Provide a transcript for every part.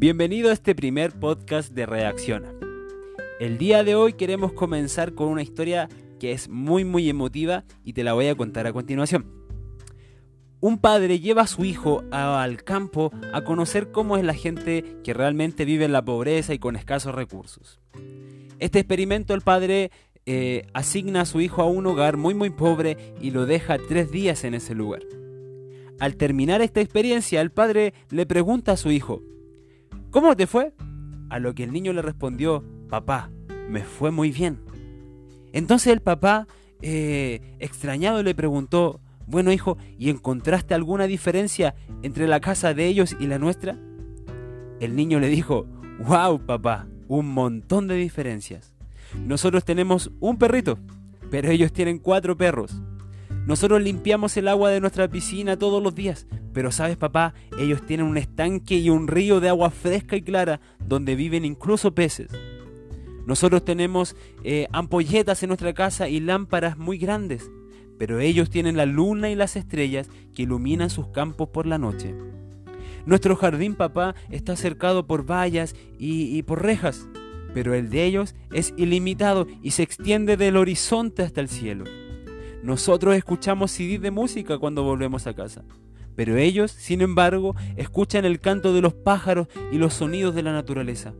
Bienvenido a este primer podcast de Reacciona. El día de hoy queremos comenzar con una historia que es muy muy emotiva y te la voy a contar a continuación. Un padre lleva a su hijo al campo a conocer cómo es la gente que realmente vive en la pobreza y con escasos recursos. Este experimento el padre eh, asigna a su hijo a un hogar muy muy pobre y lo deja tres días en ese lugar. Al terminar esta experiencia, el padre le pregunta a su hijo, ¿Cómo te fue? A lo que el niño le respondió, papá, me fue muy bien. Entonces el papá, eh, extrañado, le preguntó, bueno hijo, ¿y encontraste alguna diferencia entre la casa de ellos y la nuestra? El niño le dijo, wow papá, un montón de diferencias. Nosotros tenemos un perrito, pero ellos tienen cuatro perros. Nosotros limpiamos el agua de nuestra piscina todos los días, pero sabes papá, ellos tienen un estanque y un río de agua fresca y clara donde viven incluso peces. Nosotros tenemos eh, ampolletas en nuestra casa y lámparas muy grandes, pero ellos tienen la luna y las estrellas que iluminan sus campos por la noche. Nuestro jardín, papá, está cercado por vallas y, y por rejas, pero el de ellos es ilimitado y se extiende del horizonte hasta el cielo. Nosotros escuchamos CD de música cuando volvemos a casa, pero ellos, sin embargo, escuchan el canto de los pájaros y los sonidos de la naturaleza.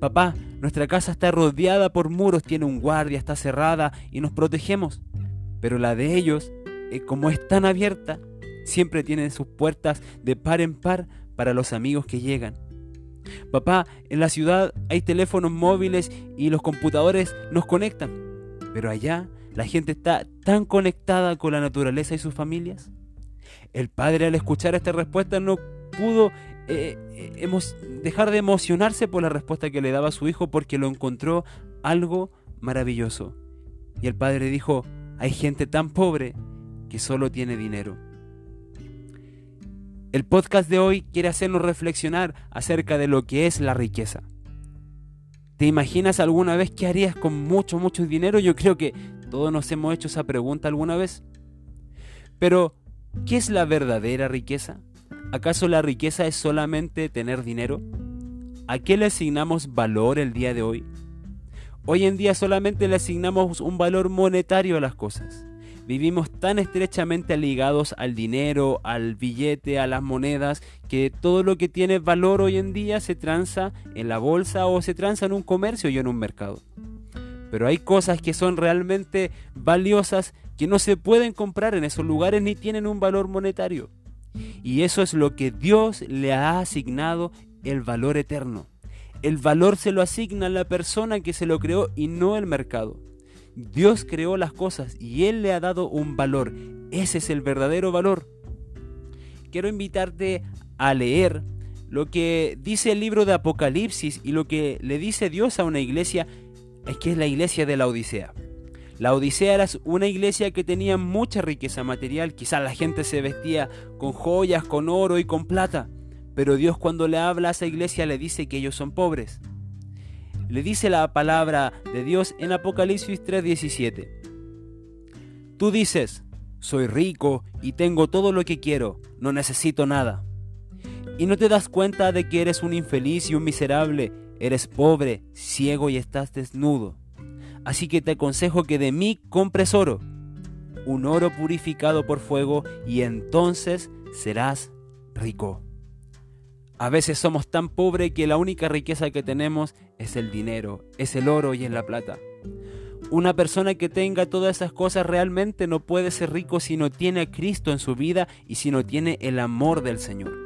Papá, nuestra casa está rodeada por muros, tiene un guardia, está cerrada y nos protegemos. Pero la de ellos, eh, como es tan abierta, siempre tiene sus puertas de par en par para los amigos que llegan. Papá, en la ciudad hay teléfonos móviles y los computadores nos conectan, pero allá la gente está tan conectada con la naturaleza y sus familias. El padre al escuchar esta respuesta no pudo eh, eh, dejar de emocionarse por la respuesta que le daba su hijo porque lo encontró algo maravilloso. Y el padre dijo, hay gente tan pobre que solo tiene dinero. El podcast de hoy quiere hacernos reflexionar acerca de lo que es la riqueza. ¿Te imaginas alguna vez qué harías con mucho, mucho dinero? Yo creo que todos nos hemos hecho esa pregunta alguna vez. Pero, ¿qué es la verdadera riqueza? ¿Acaso la riqueza es solamente tener dinero? ¿A qué le asignamos valor el día de hoy? Hoy en día solamente le asignamos un valor monetario a las cosas. Vivimos tan estrechamente ligados al dinero, al billete, a las monedas, que todo lo que tiene valor hoy en día se transa en la bolsa o se transa en un comercio y en un mercado. Pero hay cosas que son realmente valiosas que no se pueden comprar en esos lugares ni tienen un valor monetario. Y eso es lo que Dios le ha asignado el valor eterno. El valor se lo asigna la persona que se lo creó y no el mercado. Dios creó las cosas y Él le ha dado un valor. Ese es el verdadero valor. Quiero invitarte a leer lo que dice el libro de Apocalipsis y lo que le dice Dios a una iglesia es que es la iglesia de la Odisea. La Odisea era una iglesia que tenía mucha riqueza material, quizás la gente se vestía con joyas, con oro y con plata, pero Dios cuando le habla a esa iglesia le dice que ellos son pobres. Le dice la palabra de Dios en Apocalipsis 3:17. Tú dices, soy rico y tengo todo lo que quiero, no necesito nada. Y no te das cuenta de que eres un infeliz y un miserable Eres pobre, ciego y estás desnudo. Así que te aconsejo que de mí compres oro, un oro purificado por fuego, y entonces serás rico. A veces somos tan pobres que la única riqueza que tenemos es el dinero, es el oro y es la plata. Una persona que tenga todas esas cosas realmente no puede ser rico si no tiene a Cristo en su vida y si no tiene el amor del Señor.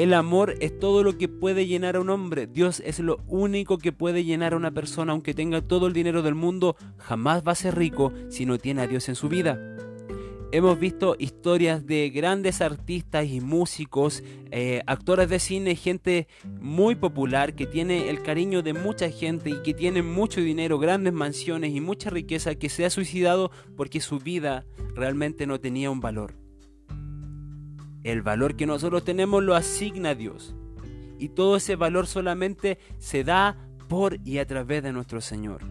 El amor es todo lo que puede llenar a un hombre. Dios es lo único que puede llenar a una persona, aunque tenga todo el dinero del mundo, jamás va a ser rico si no tiene a Dios en su vida. Hemos visto historias de grandes artistas y músicos, eh, actores de cine, gente muy popular que tiene el cariño de mucha gente y que tiene mucho dinero, grandes mansiones y mucha riqueza que se ha suicidado porque su vida realmente no tenía un valor. El valor que nosotros tenemos lo asigna Dios. Y todo ese valor solamente se da por y a través de nuestro Señor.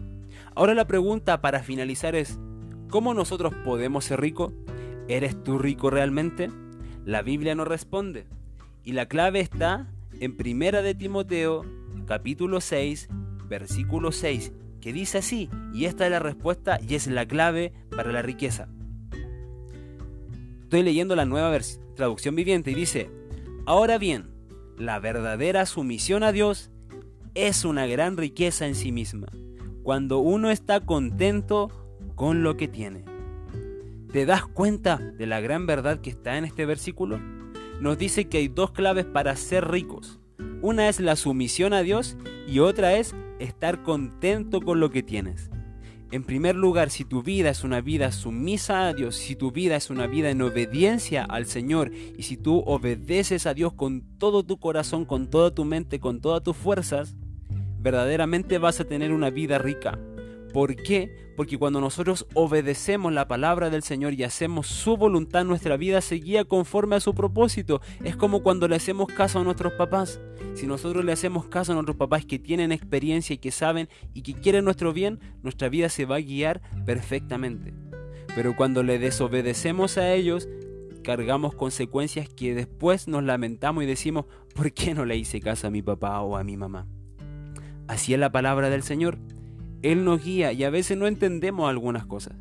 Ahora la pregunta para finalizar es, ¿cómo nosotros podemos ser ricos? ¿Eres tú rico realmente? La Biblia no responde. Y la clave está en Primera de Timoteo, capítulo 6, versículo 6, que dice así, y esta es la respuesta y es la clave para la riqueza. Estoy leyendo la nueva traducción viviente y dice, ahora bien, la verdadera sumisión a Dios es una gran riqueza en sí misma, cuando uno está contento con lo que tiene. ¿Te das cuenta de la gran verdad que está en este versículo? Nos dice que hay dos claves para ser ricos. Una es la sumisión a Dios y otra es estar contento con lo que tienes. En primer lugar, si tu vida es una vida sumisa a Dios, si tu vida es una vida en obediencia al Señor y si tú obedeces a Dios con todo tu corazón, con toda tu mente, con todas tus fuerzas, verdaderamente vas a tener una vida rica. ¿Por qué? Porque cuando nosotros obedecemos la palabra del Señor y hacemos su voluntad, nuestra vida se guía conforme a su propósito. Es como cuando le hacemos caso a nuestros papás. Si nosotros le hacemos caso a nuestros papás que tienen experiencia y que saben y que quieren nuestro bien, nuestra vida se va a guiar perfectamente. Pero cuando le desobedecemos a ellos, cargamos consecuencias que después nos lamentamos y decimos, ¿por qué no le hice caso a mi papá o a mi mamá? Así es la palabra del Señor. Él nos guía y a veces no entendemos algunas cosas,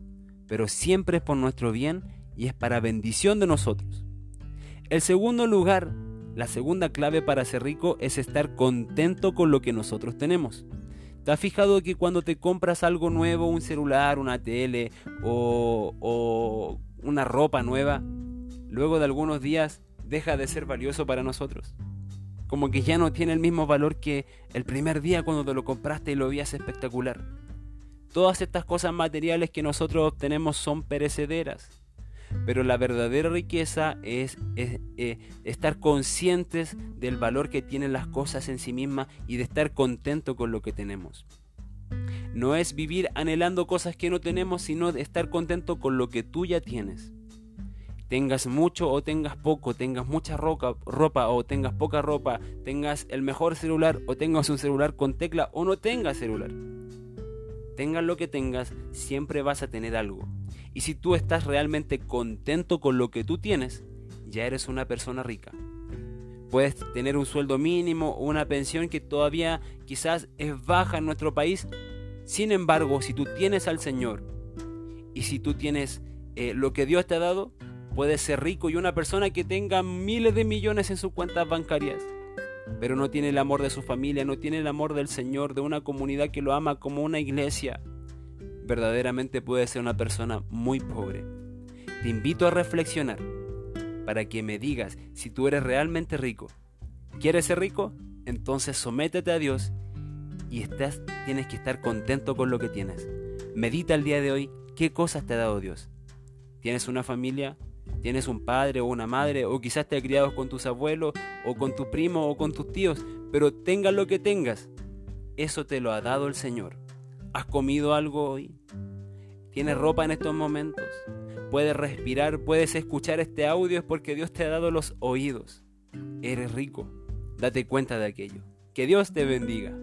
pero siempre es por nuestro bien y es para bendición de nosotros. El segundo lugar, la segunda clave para ser rico es estar contento con lo que nosotros tenemos. ¿Te has fijado que cuando te compras algo nuevo, un celular, una tele o, o una ropa nueva, luego de algunos días deja de ser valioso para nosotros? Como que ya no tiene el mismo valor que el primer día cuando te lo compraste y lo veías espectacular. Todas estas cosas materiales que nosotros obtenemos son perecederas. Pero la verdadera riqueza es, eh, estar conscientes del valor que tienen las cosas en sí mismas y de estar contento con lo que tenemos. No es vivir anhelando cosas que no tenemos, sino estar contento con lo que tú ya tienes tengas mucho o tengas poco, tengas mucha ropa, ropa o tengas poca ropa, tengas el mejor celular o tengas un celular con tecla o no tengas celular. Tengas lo que tengas, siempre vas a tener algo. Y si tú estás realmente contento con lo que tú tienes, ya eres una persona rica. Puedes tener un sueldo mínimo o una pensión que todavía quizás es baja en nuestro país. Sin embargo, si tú tienes al Señor y si tú tienes eh, lo que Dios te ha dado, puede ser rico y una persona que tenga miles de millones en sus cuentas bancarias, pero no tiene el amor de su familia, no tiene el amor del Señor, de una comunidad que lo ama como una iglesia, verdaderamente puede ser una persona muy pobre. Te invito a reflexionar para que me digas si tú eres realmente rico. ¿Quieres ser rico? Entonces sométete a Dios y estás, tienes que estar contento con lo que tienes. Medita el día de hoy qué cosas te ha dado Dios. ¿Tienes una familia? Tienes un padre o una madre, o quizás te has criado con tus abuelos, o con tus primos, o con tus tíos, pero tengas lo que tengas, eso te lo ha dado el Señor. ¿Has comido algo hoy? ¿Tienes ropa en estos momentos? ¿Puedes respirar? ¿Puedes escuchar este audio? Es porque Dios te ha dado los oídos. Eres rico. Date cuenta de aquello. Que Dios te bendiga.